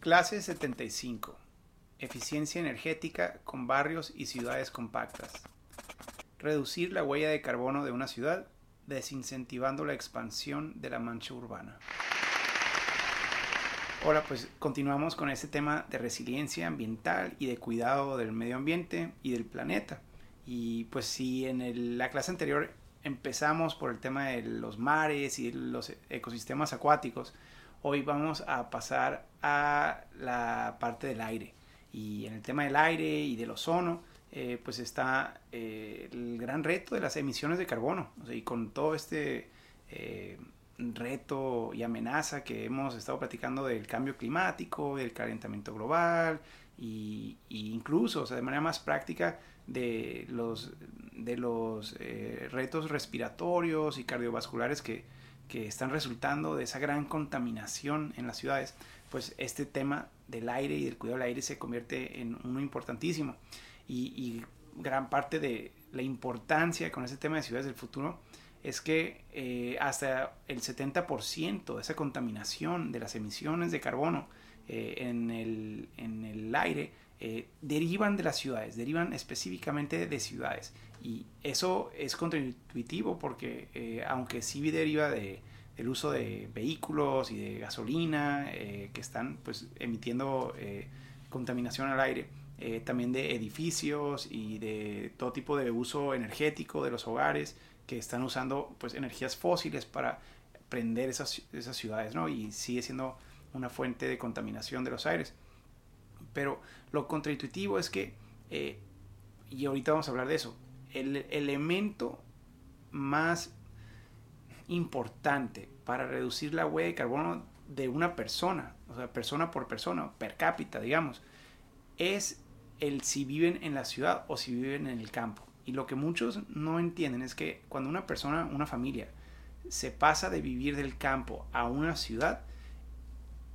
Clase 75. Eficiencia energética con barrios y ciudades compactas. Reducir la huella de carbono de una ciudad desincentivando la expansión de la mancha urbana. Hola, pues continuamos con este tema de resiliencia ambiental y de cuidado del medio ambiente y del planeta. Y pues si en la clase anterior empezamos por el tema de los mares y los ecosistemas acuáticos, hoy vamos a pasar a la parte del aire. Y en el tema del aire y del ozono, eh, pues está eh, el gran reto de las emisiones de carbono. y con todo este eh, reto y amenaza que hemos estado platicando del cambio climático, del calentamiento global, y, incluso, o sea, de manera más práctica, de los, de los retos respiratorios y cardiovasculares que, que están resultando de esa gran contaminación en las ciudades, pues este tema del aire y del cuidado del aire se convierte en uno importantísimo. Y, gran parte de la importancia con ese tema de ciudades del futuro es que eh, hasta el 70% de esa contaminación de las emisiones de carbono eh, en, el, en, el, aire eh, derivan de las ciudades, derivan específicamente de ciudades. Y eso es contraintuitivo porque aunque sí deriva de, del uso de vehículos y de gasolina que están pues, emitiendo contaminación al aire, eh, también de edificios y de todo tipo de uso energético de los hogares que están usando pues energías fósiles para prender esas, esas ciudades, ¿no? Y sigue siendo una fuente de contaminación de los aires. Pero lo contraintuitivo es que, eh, y ahorita vamos a hablar de eso, el elemento más importante para reducir la huella de carbono de una persona, o sea, persona por persona, per cápita, digamos, es el si viven en la ciudad o si viven en el campo. Y lo que muchos no entienden es que cuando una persona, una familia, se pasa de vivir del campo a una ciudad,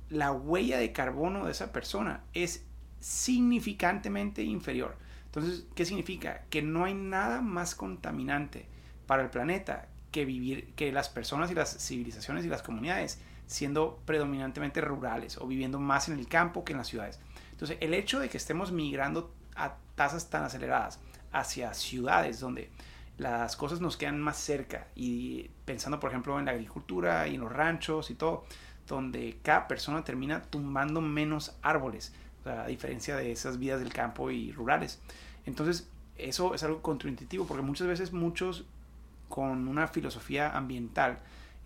la huella de carbono de esa persona es significantemente inferior. Entonces, ¿qué significa? Que no hay nada más contaminante para el planeta que vivir, que las personas y las civilizaciones y las comunidades siendo predominantemente rurales o viviendo más en el campo que en las ciudades. Entonces, el hecho de que estemos migrando a tasas tan aceleradas hacia ciudades donde las cosas nos quedan más cerca y pensando, por ejemplo, en la agricultura y en los ranchos y todo, donde cada persona termina tumbando menos árboles, a diferencia de esas vidas del campo y rurales. Entonces, eso es algo contraintuitivo porque muchas veces muchos con una filosofía ambiental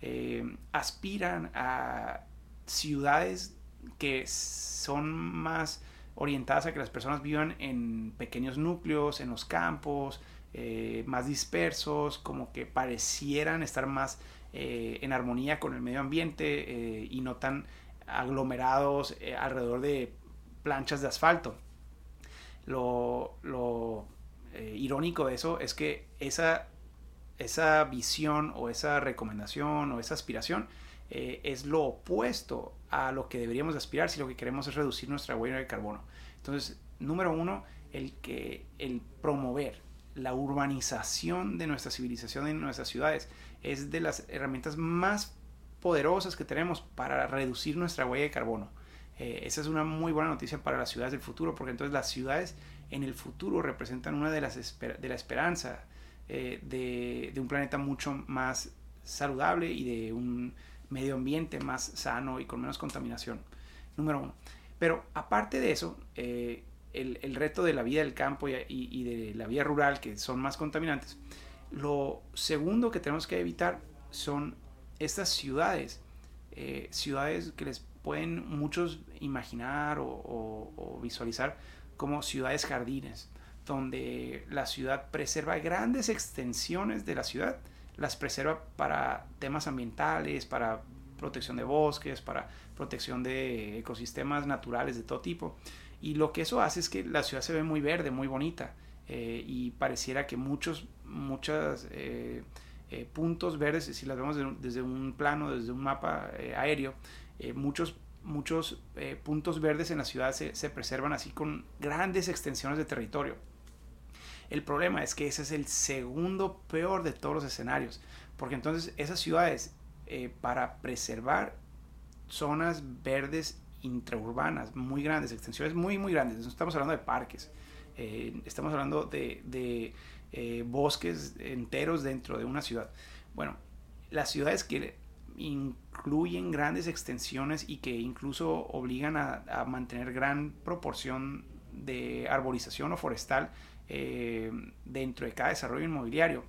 eh, aspiran a ciudades que son más orientadas a que las personas vivan en pequeños núcleos, en los campos, eh, más dispersos, como que parecieran estar más eh, en armonía con el medio ambiente y no tan aglomerados alrededor de planchas de asfalto. Lo, irónico de eso es que esa, esa visión o esa recomendación o esa aspiración es lo opuesto a lo que deberíamos aspirar si lo que queremos es reducir nuestra huella de carbono. Entonces, número uno, el, que, el promover la urbanización de nuestra civilización en nuestras ciudades es de las herramientas más poderosas que tenemos para reducir nuestra huella de carbono. Eh, esa es una muy buena noticia para las ciudades del futuro, porque entonces las ciudades en el futuro representan una de las de la esperanza eh, de, un planeta mucho más saludable y de un medio ambiente más sano y con menos contaminación. Número uno. Pero aparte de eso, eh, el, reto de la vida del campo y, de la vida rural, que son más contaminantes, lo segundo que tenemos que evitar son estas ciudades, eh, ciudades que les pueden muchos imaginar o visualizar como ciudades jardines, donde la ciudad preserva grandes extensiones de la ciudad las preserva para temas ambientales, para protección de bosques, para protección de ecosistemas naturales de todo tipo. Y lo que eso hace es que la ciudad se ve muy verde, muy bonita. Eh, y pareciera que muchos, muchos eh, eh, puntos verdes, si las vemos desde un plano, desde un mapa aéreo, muchos, muchos puntos verdes en la ciudad se, se preservan así con grandes extensiones de territorio. El problema es que ese es el segundo peor de todos los escenarios, porque entonces esas ciudades, eh, para preservar zonas verdes intraurbanas muy grandes, extensiones muy, muy grandes. No estamos hablando de parques, eh, estamos hablando de, de eh, bosques enteros dentro de una ciudad. Bueno, las ciudades que incluyen grandes extensiones y que incluso obligan a, a mantener gran proporción de arborización o forestal eh, dentro de cada desarrollo inmobiliario,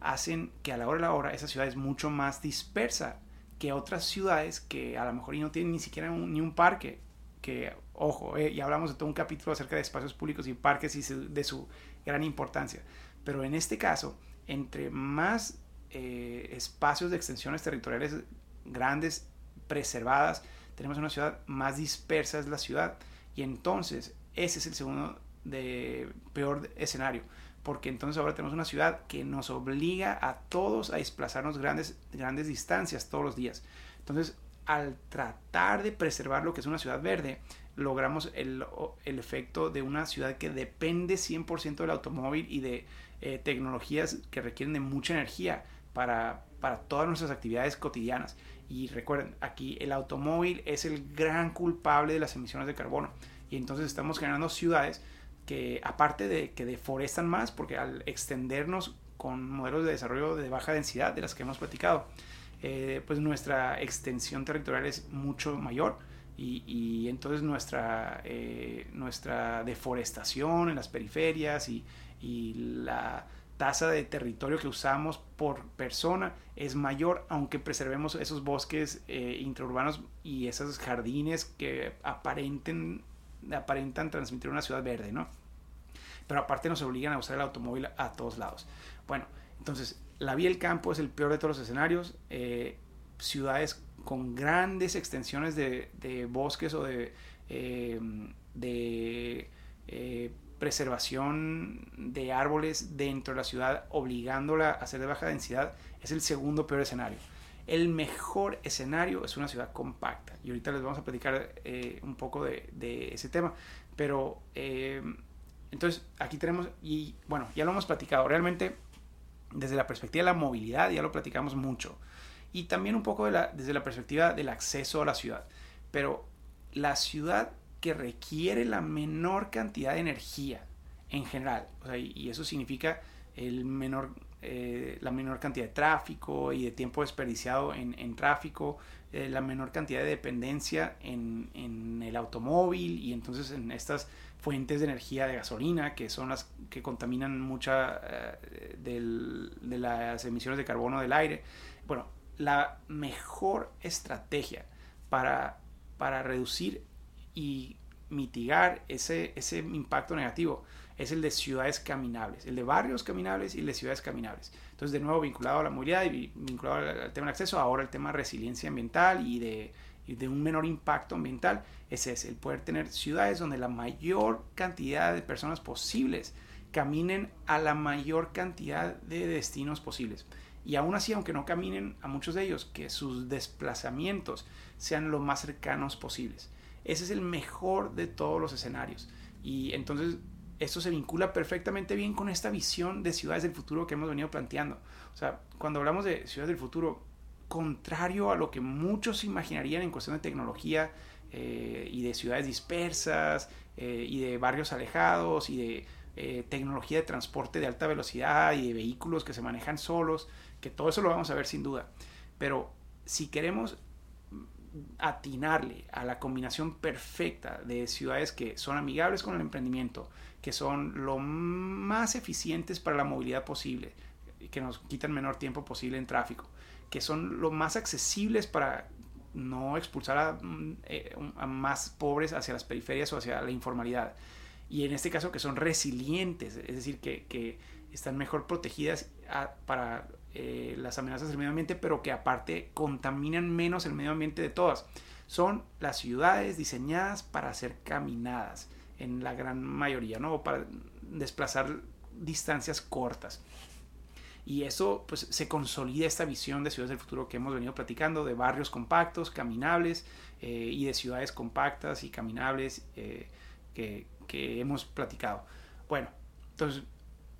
hacen que a la hora de la hora esa ciudad es mucho más dispersa que otras ciudades que a lo mejor no tienen ni siquiera ni un parque. Que, ojo, eh, ya hablamos de todo un capítulo acerca de espacios públicos y parques y de su gran importancia. Pero en este caso, entre más eh, espacios de extensiones territoriales grandes, preservadas, tenemos una ciudad más dispersa es la ciudad. Y entonces ese es el segundo de peor escenario, porque entonces ahora tenemos una ciudad que nos obliga a todos a desplazarnos grandes, grandes distancias todos los días. Entonces, al tratar de preservar lo que es una ciudad verde, logramos el, el efecto de una ciudad que depende 100% del automóvil y de eh, tecnologías que requieren de mucha energía para, para todas nuestras actividades cotidianas. Y recuerden, aquí el automóvil es el gran culpable de las emisiones de carbono. Y entonces estamos generando ciudades que aparte de que deforestan más, porque al extendernos con modelos de desarrollo de baja densidad de las que hemos platicado, eh, pues nuestra extensión territorial es mucho mayor y, entonces nuestra, eh, nuestra deforestación en las periferias y, la tasa de territorio que usamos por persona es mayor, aunque preservemos esos bosques eh, intraurbanos y esos jardines que aparenten aparentan transmitir una ciudad verde, ¿no? Pero aparte nos obligan a usar el automóvil a todos lados. Bueno, entonces, la vía del campo es el peor de todos los escenarios. Eh, ciudades con grandes extensiones de, bosques o de, eh, eh, preservación de árboles dentro de la ciudad, obligándola a ser de baja densidad, es el segundo peor escenario. El mejor escenario es una ciudad compacta. Y ahorita les vamos a platicar eh, un poco de, ese tema. Pero eh, entonces aquí tenemos, y bueno, ya lo hemos platicado. Realmente desde la perspectiva de la movilidad ya lo platicamos mucho. Y también un poco desde la perspectiva del acceso a la ciudad. Pero la ciudad que requiere la menor cantidad de energía en general. y eso significa el menor eh, la menor cantidad de tráfico y de tiempo desperdiciado en, tráfico, eh, la menor cantidad de dependencia en, el automóvil y entonces en estas fuentes de energía de gasolina que son las que contaminan mucha eh, de las emisiones de carbono del aire. Bueno, la mejor estrategia para, para reducir y mitigar ese, ese impacto negativo es el de ciudades caminables, el de barrios caminables y el de ciudades caminables. Entonces, de nuevo, vinculado a la movilidad y vinculado al, tema del acceso, ahora el tema de resiliencia ambiental y de, de un menor impacto ambiental, ese es el poder tener ciudades donde la mayor cantidad de personas posibles caminen a la mayor cantidad de destinos posibles. Y aún así, aunque no caminen a muchos de ellos, que sus desplazamientos sean lo más cercanos posibles. Ese es el mejor de todos los escenarios. Y entonces esto se vincula perfectamente bien con esta visión de ciudades del futuro que hemos venido planteando. O sea, cuando hablamos de ciudades del futuro, contrario a lo que muchos imaginarían en cuestión de tecnología eh, y de ciudades dispersas eh, y de barrios alejados y de eh, tecnología de transporte de alta velocidad y de vehículos que se manejan solos, que todo eso lo vamos a ver sin duda. Pero si queremos atinarle a la combinación perfecta de ciudades que son amigables con el emprendimiento, que son lo más eficientes para la movilidad posible, que nos quitan menor tiempo posible en tráfico, que son lo más accesibles para no expulsar a, mm, eh, más pobres hacia las periferias o hacia la informalidad. Y en este caso que son resilientes, es decir, que, están mejor protegidas para eh, las amenazas del medio ambiente, pero que aparte contaminan menos el medio ambiente de todas. Son las ciudades diseñadas para ser caminadas en la gran mayoría, ¿no? Para desplazar distancias cortas. Y eso pues se consolida esta visión de ciudades del futuro que hemos venido platicando, de barrios compactos, caminables, eh, y de ciudades compactas y caminables eh, que, que, hemos platicado. Bueno, entonces,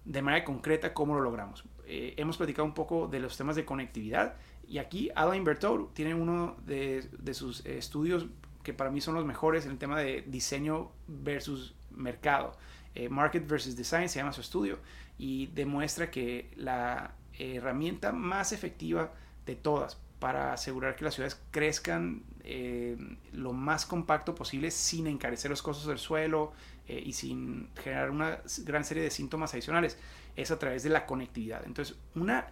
de manera concreta, ¿cómo lo logramos? Eh, hemos platicado un poco de los temas de conectividad y aquí Ada Invertor tiene uno de, sus estudios que para mí son los mejores en el tema de diseño versus mercado. Eh, Market versus Design se llama su estudio y demuestra que la herramienta más efectiva de todas para asegurar que las ciudades crezcan eh, lo más compacto posible sin encarecer los costos del suelo eh, y sin generar una gran serie de síntomas adicionales es a través de la conectividad. Entonces, una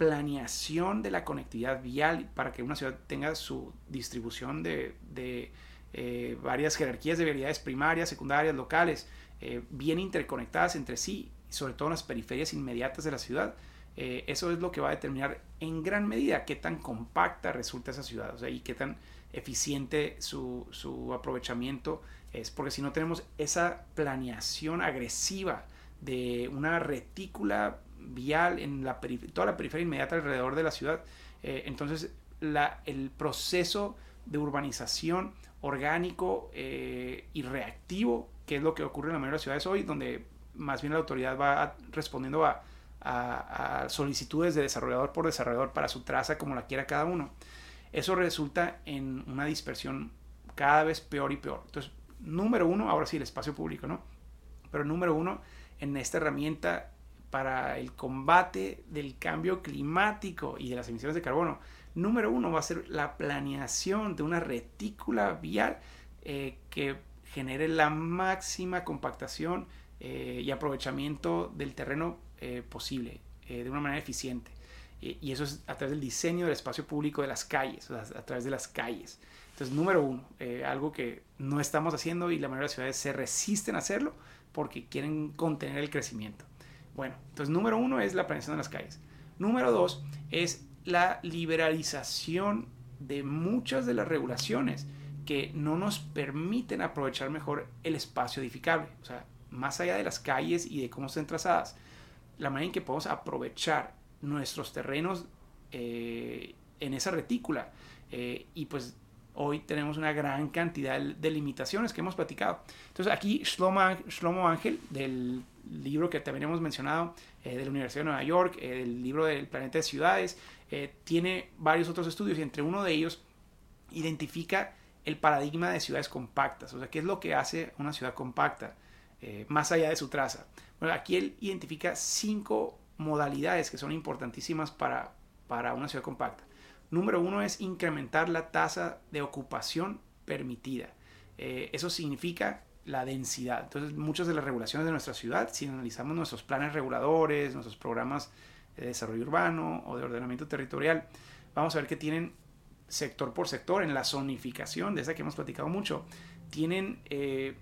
planeación de la conectividad vial para que una ciudad tenga su distribución de, eh, varias jerarquías de vialidades primarias, secundarias, locales, bien interconectadas entre sí, sobre todo en las periferias inmediatas de la ciudad, eh, eso es lo que va a determinar en gran medida qué tan compacta resulta esa ciudad y qué tan eficiente su, su, aprovechamiento es. Porque si no tenemos esa planeación agresiva de una retícula vial en la toda la periferia inmediata alrededor de la ciudad, eh, entonces la, el proceso de urbanización orgánico eh, y reactivo, que es lo que ocurre en la mayoría de las ciudades hoy, donde más bien la autoridad va respondiendo a a, solicitudes de desarrollador por desarrollador para su traza como la quiera cada uno. Eso resulta en una dispersión cada vez peor y peor. Entonces, número uno, ahora sí, el espacio público, ¿no? Pero número uno, en esta herramienta para el combate del cambio climático y de las emisiones de carbono, número uno va a ser la planeación de una retícula vial eh, que genere la máxima compactación eh, y aprovechamiento del terreno eh, posible, eh, de una manera eficiente. y eso es a través del diseño del espacio público de las calles, a través de las calles. Entonces, número uno, eh, algo que no estamos haciendo y la mayoría de las ciudades se resisten a hacerlo porque quieren contener el crecimiento. Bueno, entonces número uno es la planeación de las calles. Número dos es la liberalización de muchas de las regulaciones que no nos permiten aprovechar mejor el espacio edificable. O sea, más allá de las calles y de cómo estén trazadas, la manera en que podemos aprovechar nuestros terrenos eh, en esa retícula. Eh, y pues hoy tenemos una gran cantidad de limitaciones que hemos platicado. Entonces aquí Shlomo, Ángel, del libro que también hemos mencionado, eh, de la Universidad de Nueva York, el libro del planeta de ciudades, tiene varios otros estudios y entre uno de ellos identifica el paradigma de ciudades compactas. O sea, ¿qué es lo que hace una ciudad compacta? más allá de su traza aquí él identifica cinco modalidades que son importantísimas para, para una ciudad compacta. Número uno es incrementar la tasa de ocupación permitida. Eh, eso significa la densidad. Entonces, muchas de las regulaciones de nuestra ciudad, si analizamos nuestros planes reguladores, nuestros programas de desarrollo urbano o de ordenamiento territorial, vamos a ver que tienen sector por sector en la zonificación, de esa que hemos platicado mucho, tienen eh,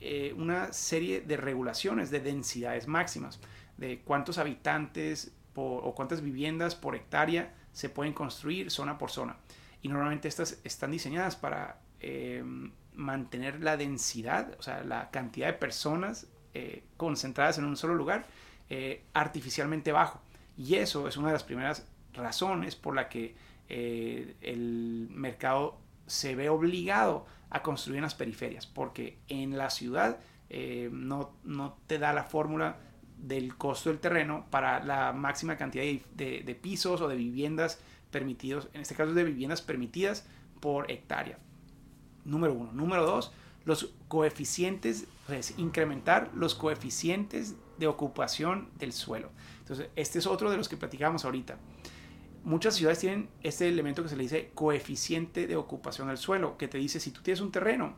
eh, una serie de regulaciones de densidades máximas, de cuántos habitantes o cuántas viviendas por hectárea se pueden construir zona por zona. Y normalmente estas están diseñadas para eh, mantener la densidad, o sea, la cantidad de personas eh, concentradas en un solo lugar, artificialmente bajo. Y eso es una de las primeras razones por la que el mercado se ve obligado a construir en las periferias, porque en la ciudad eh, no, no, te da la fórmula del costo del terreno para la máxima cantidad de, pisos o de viviendas permitidos, en este caso de viviendas permitidas por hectárea. Número uno. Número dos, los coeficientes, es incrementar los coeficientes de ocupación del suelo. Entonces, este es otro de los que platicamos ahorita muchas ciudades tienen este elemento que se le dice coeficiente de ocupación del suelo, que te dice si tú tienes un terreno,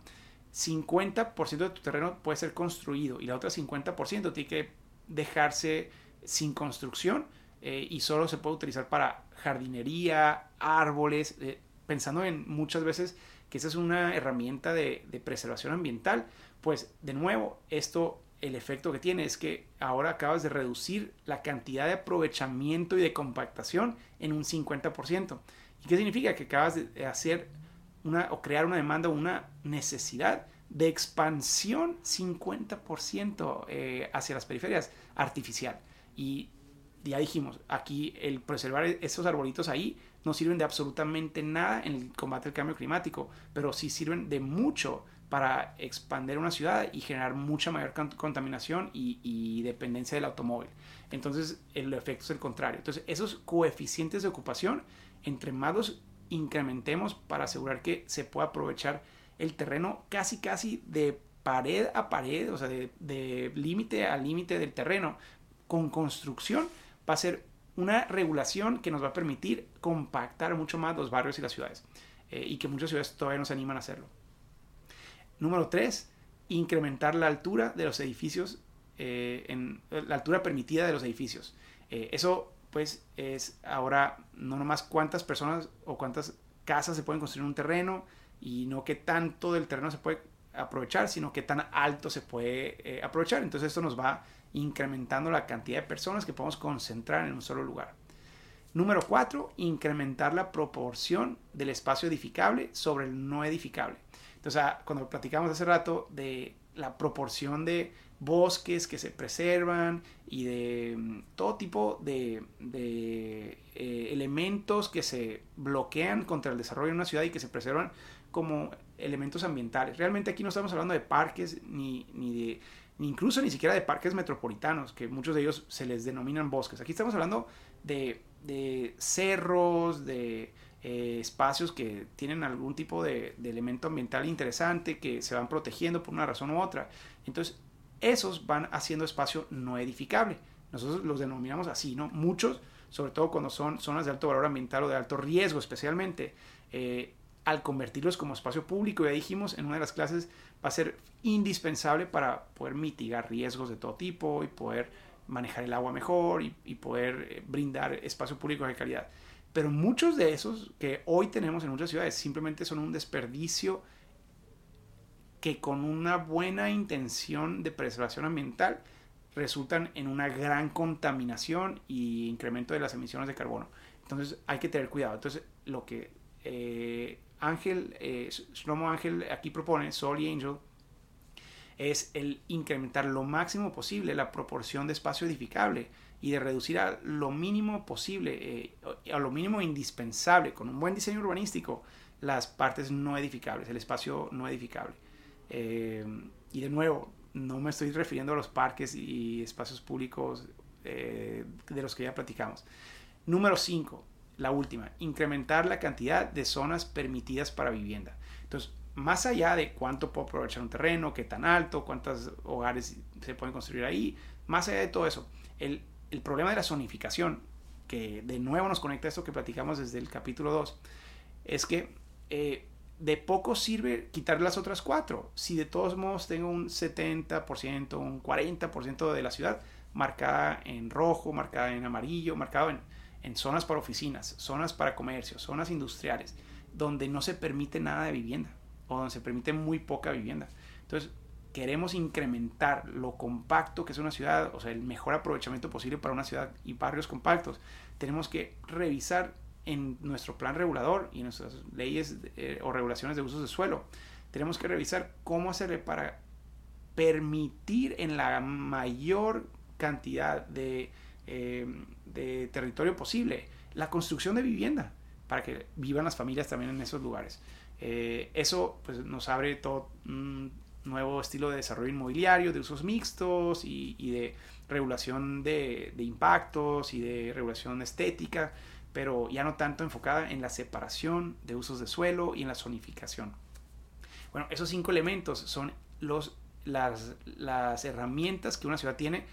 50% de tu terreno puede ser construido y la otra 50% tiene que dejarse sin construcción eh, y solo se puede utilizar para jardinería, árboles, eh, pensando en muchas veces que esa es una herramienta de, preservación ambiental, pues de nuevo esto el efecto que tiene es que ahora acabas de reducir la cantidad de aprovechamiento y de compactación en un 50%. ¿Y qué significa? Que acabas de hacer una o crear una demanda o una necesidad de expansión 50% eh, hacia las periferias artificial. Y ya dijimos, aquí el preservar esos arbolitos ahí no sirven de absolutamente nada en el combate al cambio climático, pero sí sirven de mucho para expandir una ciudad y generar mucha mayor contaminación y, dependencia del automóvil. Entonces el efecto es el contrario. Entonces esos coeficientes de ocupación, entre más los incrementemos para asegurar que se pueda aprovechar el terreno casi casi de pared a pared, o sea, de, límite a límite del terreno, con construcción, va a ser una regulación que nos va a permitir compactar mucho más los barrios y las ciudades. Eh, y que muchas ciudades todavía no se animan a hacerlo. Número tres, incrementar la altura de los edificios, eh, en, la altura permitida de los edificios. Eh, eso pues es ahora no nomás cuántas personas o cuántas casas se pueden construir en un terreno y no qué tanto del terreno se puede aprovechar, sino qué tan alto se puede aprovechar. Entonces esto nos va incrementando la cantidad de personas que podemos concentrar en un solo lugar. Número cuatro, incrementar la proporción del espacio edificable sobre el no edificable. Entonces, ah, cuando platicamos hace rato de la proporción de bosques que se preservan y de mm, todo tipo de, eh, elementos que se bloquean contra el desarrollo de una ciudad y que se preservan como elementos ambientales. Realmente aquí no estamos hablando de parques ni, de ni incluso ni siquiera de parques metropolitanos, que muchos de ellos se les denominan bosques. Aquí estamos hablando de, cerros, de eh, espacios que tienen algún tipo de, elemento ambiental interesante, que se van protegiendo por una razón u otra. Entonces, esos van haciendo espacio no edificable. Nosotros los denominamos así, ¿no? Muchos, sobre todo cuando son zonas de alto valor ambiental o de alto riesgo especialmente, eh, al convertirlos como espacio público, ya dijimos en una de las clases, va a ser indispensable para poder mitigar riesgos de todo tipo y poder manejar el agua mejor y, poder eh, brindar espacio público de calidad. Pero muchos de esos que hoy tenemos en muchas ciudades simplemente son un desperdicio que con una buena intención de preservación ambiental resultan en una gran contaminación y incremento de las emisiones de carbono. Entonces hay que tener cuidado. Entonces lo que eh, Ángel, eh, Ángel aquí propone, Sol y Angel, es el incrementar lo máximo posible la proporción de espacio edificable y de reducir a lo mínimo posible, eh, a lo mínimo indispensable, con un buen diseño urbanístico, las partes no edificables, el espacio no edificable. Eh, y de nuevo, no me estoy refiriendo a los parques y espacios públicos eh, de los que ya platicamos. Número 5, la última, incrementar la cantidad de zonas permitidas para vivienda. Entonces, más allá de cuánto puedo aprovechar un terreno, qué tan alto, cuántos hogares se pueden construir ahí, más allá de todo eso, el, problema de la zonificación, que de nuevo nos conecta a esto que platicamos desde el capítulo 2, es que eh, de poco sirve quitar las otras cuatro. Si de todos modos tengo un 70%, un 40% de la ciudad marcada en rojo, marcada en amarillo, marcado en, en zonas para oficinas, zonas para comercio, zonas industriales, donde no se permite nada de vivienda o donde se permite muy poca vivienda. Entonces, queremos incrementar lo compacto que es una ciudad, o sea, el mejor aprovechamiento posible para una ciudad y barrios compactos. Tenemos que revisar en nuestro plan regulador y nuestras leyes eh, o regulaciones de usos de suelo. Tenemos que revisar cómo hacerle para permitir en la mayor cantidad de, eh, de territorio posible la construcción de vivienda para que vivan las familias también en esos lugares. Eh, eso pues, nos abre todo un nuevo estilo de desarrollo inmobiliario, de usos mixtos y, de regulación de, impactos y de regulación estética, pero ya no tanto enfocada en la separación de usos de suelo y en la zonificación. Bueno, esos cinco elementos son los, las, las herramientas que una ciudad tiene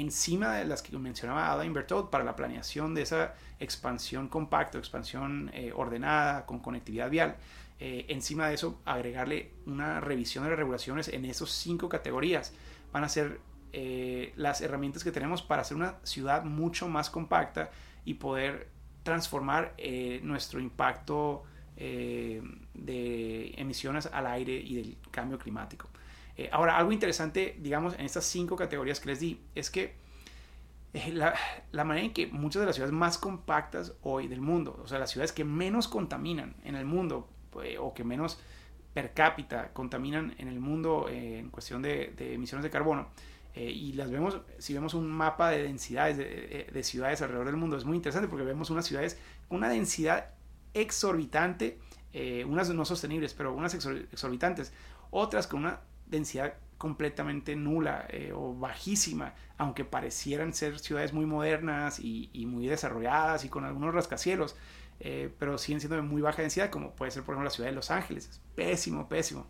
encima de las que mencionaba Ada Invertot para la planeación de esa expansión compacta, expansión eh, ordenada con conectividad vial. Eh, encima de eso, agregarle una revisión de las regulaciones en esas cinco categorías. Van a ser eh, las herramientas que tenemos para hacer una ciudad mucho más compacta y poder transformar nuestro impacto de emisiones al aire y del cambio climático. Ahora, algo interesante, digamos, en estas cinco categorías que les di, es que la, la, manera en que muchas de las ciudades más compactas hoy del mundo, o sea, las ciudades que menos contaminan en el mundo, eh, o que menos per cápita contaminan en el mundo eh, en cuestión de, emisiones de carbono. Eh, y las vemos, si vemos un mapa de densidades de, ciudades alrededor del mundo, es muy interesante porque vemos unas ciudades con una densidad exorbitante, unas no sostenibles, pero unas exorbitantes, otras con una densidad completamente nula o bajísima, aunque parecieran ser ciudades muy modernas y, y, muy desarrolladas y con algunos rascacielos. eh, pero siguen siendo de muy baja densidad, como puede ser por ejemplo la ciudad de Los Ángeles. Es pésimo, pésimo.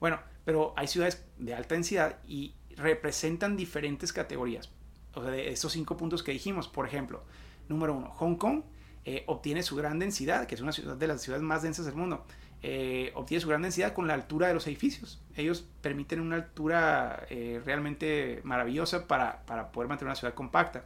Bueno, pero hay ciudades de alta densidad y representan diferentes categorías. O sea, de estos cinco puntos que dijimos, por ejemplo, número uno, Hong Kong eh, obtiene su gran densidad, que es una ciudad de las ciudades más densas del mundo. Eh, obtiene su gran densidad con la altura de los edificios. Ellos permiten una altura eh, realmente maravillosa para, para, poder mantener una ciudad compacta.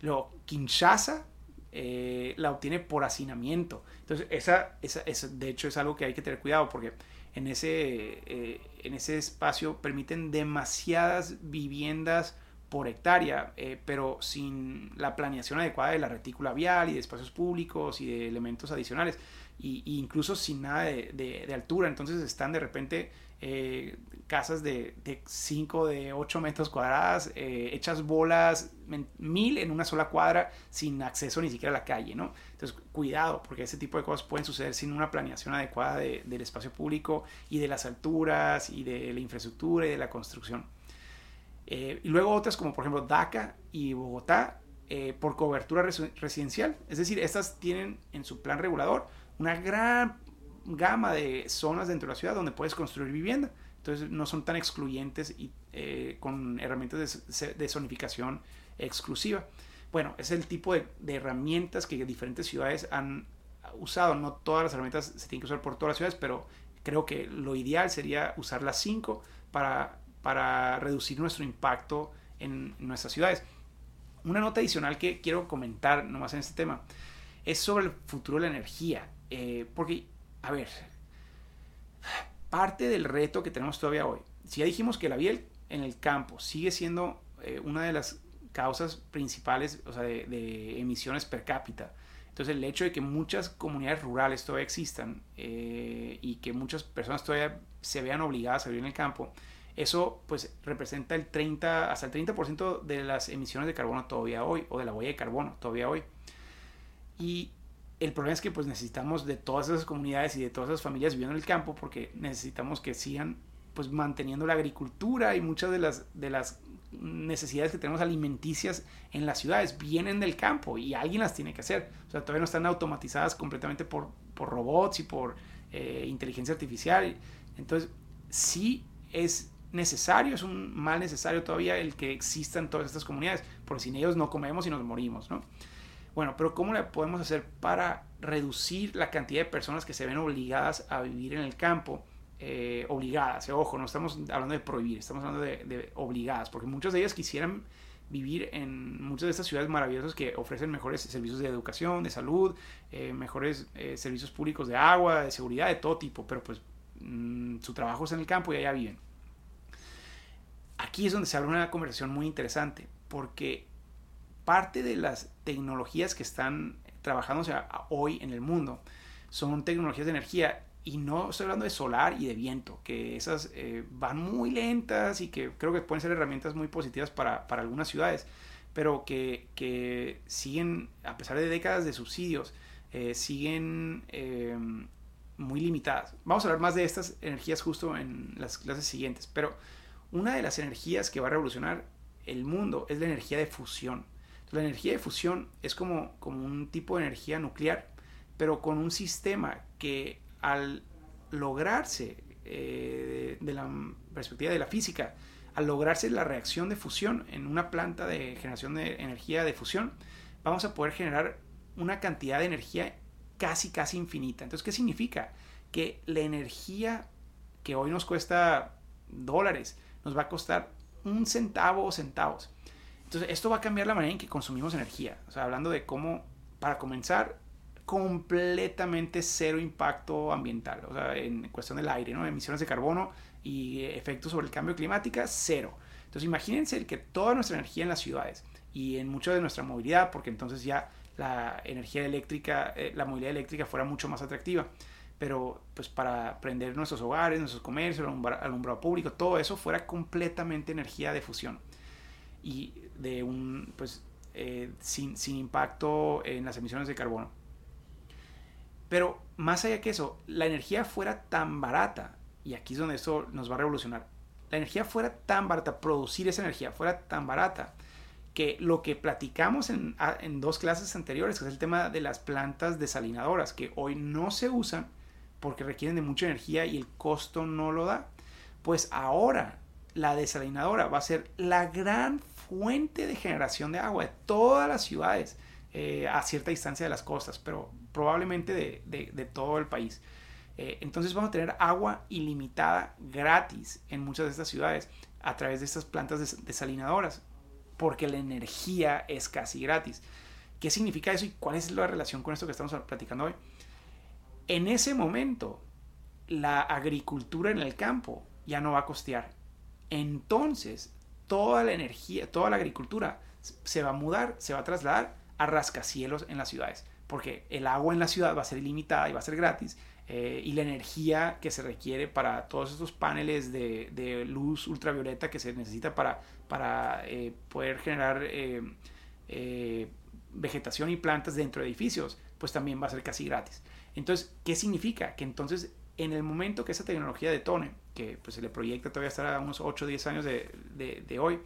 Luego, Kinshasa la obtiene por hacinamiento. Entonces, esa, esa, esa, de hecho es algo que hay que tener cuidado porque en ese, en ese espacio permiten demasiadas viviendas por hectárea, eh, pero sin la planeación adecuada de la retícula vial y de espacios públicos y de elementos adicionales, y, incluso sin nada de, altura. Entonces están de repente eh, casas de 5, de 8 metros cuadradas, eh, hechas bolas, mil en una sola cuadra, sin acceso ni siquiera a la calle, ¿no? Entonces, cuidado, porque ese tipo de cosas pueden suceder sin una planeación adecuada del espacio público y de las alturas y de la infraestructura y de la construcción. Eh, y luego otras como por ejemplo DACA y Bogotá eh, por cobertura residencial. Es decir, estas tienen en su plan regulador una gran gama de zonas dentro de la ciudad donde puedes construir vivienda. Entonces no son tan excluyentes y eh, con herramientas de, zonificación exclusiva. Bueno, es el tipo de, de, herramientas que diferentes ciudades han usado. No todas las herramientas se tienen que usar por todas las ciudades, pero creo que lo ideal sería usar las cinco para para reducir nuestro impacto en nuestras ciudades. Una nota adicional que quiero comentar nomás en este tema es sobre el futuro de la energía. Eh, porque, a ver, parte del reto que tenemos todavía hoy, si ya dijimos que la vida en el campo sigue siendo eh, una de las causas principales de, emisiones per cápita, entonces el hecho de que muchas comunidades rurales todavía existan eh, y que muchas personas todavía se vean obligadas a vivir en el campo, eso pues representa el 30, hasta el 30% de las emisiones de carbono todavía hoy, o de la huella de carbono todavía hoy. Y el problema es que pues necesitamos de todas esas comunidades y de todas esas familias viviendo en el campo porque necesitamos que sigan pues manteniendo la agricultura y muchas de las, de las necesidades que tenemos alimenticias en las ciudades vienen del campo y alguien las tiene que hacer. O sea, todavía no están automatizadas completamente por, por robots y por eh, inteligencia artificial. Entonces, sí es necesario, es un mal necesario todavía el que existan todas estas comunidades, porque sin ellos no comemos y nos morimos, ¿no? Bueno, pero ¿cómo le podemos hacer para reducir la cantidad de personas que se ven obligadas a vivir en el campo? Eh, obligadas, eh, ojo, no estamos hablando de prohibir, estamos hablando de, obligadas, porque muchas de ellas quisieran vivir en muchas de estas ciudades maravillosas que ofrecen mejores servicios de educación, de salud, eh, mejores servicios públicos de agua, de seguridad, de todo tipo, pero pues mm, su trabajo es en el campo y allá viven aquí es donde se abre una conversación muy interesante, porque parte de las tecnologías que están trabajando hoy en el mundo son tecnologías de energía y no estoy hablando de solar y de viento, que esas eh, van muy lentas y que creo que pueden ser herramientas muy positivas para, algunas ciudades, pero que, siguen, a pesar de décadas de subsidios, eh, siguen eh, muy limitadas. Vamos a hablar más de estas energías justo en las clases siguientes, pero una de las energías que va a revolucionar el mundo es la energía de fusión. La energía de fusión es como, como un tipo de energía nuclear, pero con un sistema que al lograrse eh, de la perspectiva de la física, al lograrse la reacción de fusión en una planta de generación de energía de fusión, vamos a poder generar una cantidad de energía casi, casi infinita. Entonces, ¿qué significa? Que la energía que hoy nos cuesta dólares, nos va a costar un centavo o centavos. Entonces, esto va a cambiar la manera en que consumimos energía. O sea, hablando de cómo, para comenzar, completamente cero impacto ambiental. O sea, en cuestión del aire, ¿no? Emisiones de carbono y efectos sobre el cambio climático, cero. Entonces, imagínense que toda nuestra energía en las ciudades y en mucho de nuestra movilidad, porque entonces ya la energía eléctrica, eh, la movilidad eléctrica fuera mucho más atractiva pero pues para prender nuestros hogares, nuestros comercios, alumbrado público, todo eso fuera completamente energía de fusión y de un pues eh, sin, sin, impacto en las emisiones de carbono. Pero más allá que eso, la energía fuera tan barata, y aquí es donde esto nos va a revolucionar, la energía fuera tan barata, producir esa energía fuera tan barata, que lo que platicamos en, en, dos clases anteriores, que es el tema de las plantas desalinadoras, que hoy no se usan porque requieren de mucha energía y el costo no lo da, pues ahora la desalinadora va a ser la gran fuente de generación de agua de todas las ciudades eh, a cierta distancia de las costas, pero probablemente de, todo el país. Eh, entonces vamos a tener agua ilimitada gratis en muchas de estas ciudades a través de estas plantas desalinadoras, porque la energía es casi gratis. ¿Qué significa eso y cuál es la relación con esto que estamos platicando hoy? En ese momento, la agricultura en el campo ya no va a costear. Entonces, toda la energía, toda la agricultura se va a mudar, se va a trasladar a rascacielos en las ciudades, porque el agua en la ciudad va a ser ilimitada y va a ser gratis, eh, y la energía que se requiere para todos estos paneles de, luz ultravioleta que se necesita para, para eh, poder generar eh, vegetación y plantas dentro de edificios, pues también va a ser casi gratis. Entonces, ¿qué significa? Que entonces en el momento que esa tecnología detone, que pues se le proyecta todavía estar a unos 8 o 10 años de, hoy,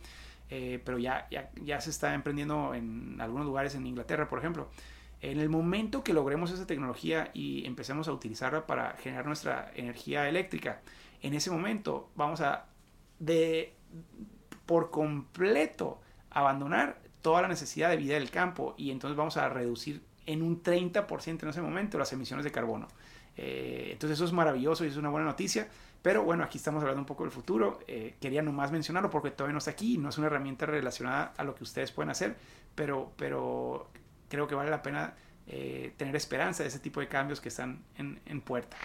eh, pero ya, ya, ya, se está emprendiendo en algunos lugares en Inglaterra, por ejemplo. En el momento que logremos esa tecnología y empecemos a utilizarla para generar nuestra energía eléctrica, en ese momento vamos a de por completo abandonar toda la necesidad de vida del campo y entonces vamos a reducir en un 30% en ese momento las emisiones de carbono. Eh, entonces eso es maravilloso y es una buena noticia. Pero bueno, aquí estamos hablando un poco del futuro. Eh, quería nomás mencionarlo porque todavía no está aquí. No es una herramienta relacionada a lo que ustedes pueden hacer. Pero, pero creo que vale la pena eh, tener esperanza de ese tipo de cambios que están en, en puerta.